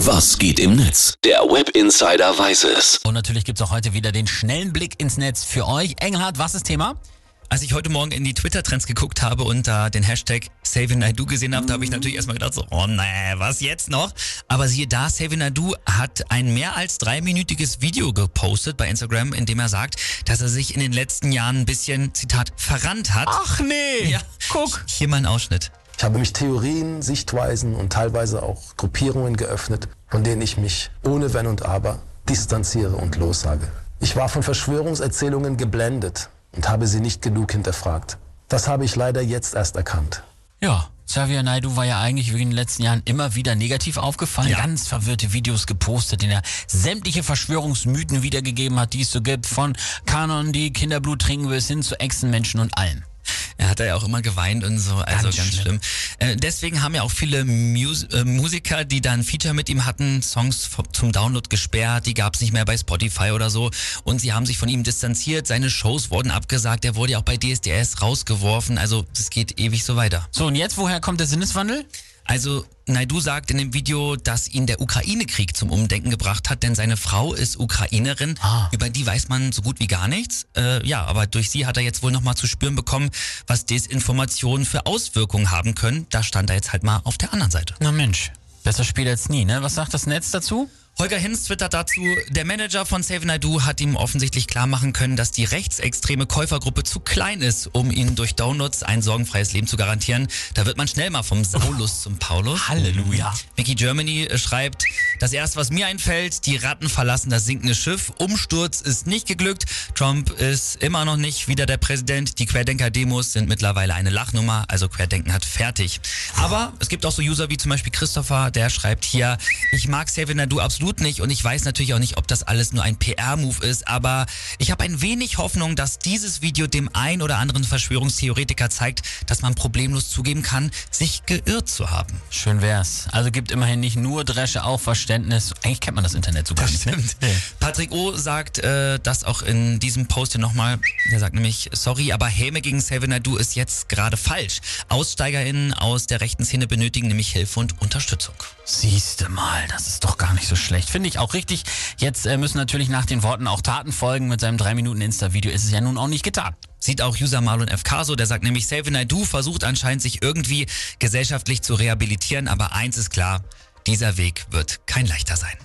Was geht im Netz? Der Web Insider weiß es. Und natürlich gibt's auch heute wieder den schnellen Blick ins Netz für euch. Engelhardt, was ist Thema? Als ich heute Morgen in die Twitter-Trends geguckt habe und da den Hashtag SaveNaidu gesehen habe, da habe ich natürlich erstmal gedacht, so, oh nee, was jetzt noch? Aber siehe da, SaveNaidu hat ein mehr als dreiminütiges Video gepostet bei Instagram, in dem er sagt, dass er sich in den letzten Jahren ein bisschen, Zitat, verrannt hat. Ach nee, Ja, guck. Hier mal ein Ausschnitt. Ich habe mich Theorien, Sichtweisen und teilweise auch Gruppierungen geöffnet, von denen ich mich ohne Wenn und Aber distanziere und lossage. Ich war von Verschwörungserzählungen geblendet und habe sie nicht genug hinterfragt. Das habe ich leider jetzt erst erkannt. Ja, Xavier Naidu war ja eigentlich in den letzten Jahren immer wieder negativ aufgefallen. Ja. Ganz verwirrte Videos gepostet, in der sämtliche Verschwörungsmythen wiedergegeben hat, die es so gibt. Von Kanon, die Kinderblut trinken bis hin zu Echsenmenschen und allem. Er hat ja auch immer geweint und so, also Ganz ganz, schlimm. schlimm. Äh, deswegen haben ja auch viele Mus äh, Musiker, die dann ein Feature mit ihm hatten, Songs zum Download gesperrt, die gab es nicht mehr bei Spotify oder so und sie haben sich von ihm distanziert, seine Shows wurden abgesagt, er wurde ja auch bei DSDS rausgeworfen, also es geht ewig so weiter. So, und jetzt, woher kommt der Sinneswandel? Also Naidu sagt in dem Video, dass ihn der Ukraine-Krieg zum Umdenken gebracht hat, denn seine Frau ist Ukrainerin. Ah. Über die weiß man so gut wie gar nichts. Äh, ja, aber durch sie hat er jetzt wohl nochmal zu spüren bekommen, was Desinformationen für Auswirkungen haben können. Da stand er jetzt halt mal auf der anderen Seite. Na Mensch, besser spät als nie, ne? Was sagt das Netz dazu? Holger Hinz twittert dazu, der Manager von Save Naidu hat ihm offensichtlich klar machen können, dass die rechtsextreme Käufergruppe zu klein ist, um ihnen durch Downloads ein sorgenfreies Leben zu garantieren. Da wird man schnell mal vom Saulus zum Paulus. Halleluja. Mickey Germany äh, schreibt, das erste, was mir einfällt, die Ratten verlassen das sinkende Schiff. Umsturz ist nicht geglückt. Trump ist immer noch nicht wieder der Präsident. Die Querdenker-Demos sind mittlerweile eine Lachnummer. Also Querdenken hat fertig. Aber es gibt auch so User wie zum Beispiel Christopher, der schreibt hier, ich mag Save Nadu absolut nicht und ich weiß natürlich auch nicht, ob das alles nur ein PR-Move ist, aber ich habe ein wenig Hoffnung, dass dieses Video dem ein oder anderen Verschwörungstheoretiker zeigt, dass man problemlos zugeben kann, sich geirrt zu haben. Schön wär's. Also gibt immerhin nicht nur Dresche, auch Verständnis. Eigentlich kennt man das Internet so gar nicht. Ne? Patrick O. sagt äh, das auch in diesem Post hier nochmal. Der sagt nämlich, sorry, aber Häme gegen Save Nadu ist jetzt gerade falsch. AussteigerInnen aus der rechten Szene benötigen nämlich Hilfe und Unterstützung. Siehste mal, das ist doch gar nicht so schlecht. Finde ich auch richtig. Jetzt äh, müssen natürlich nach den Worten auch Taten folgen. Mit seinem 3-Minuten-Insta-Video ist es ja nun auch nicht getan. Sieht auch User Marlon FK so, der sagt nämlich, Save Naidu versucht anscheinend sich irgendwie gesellschaftlich zu rehabilitieren, aber eins ist klar, dieser Weg wird kein leichter sein.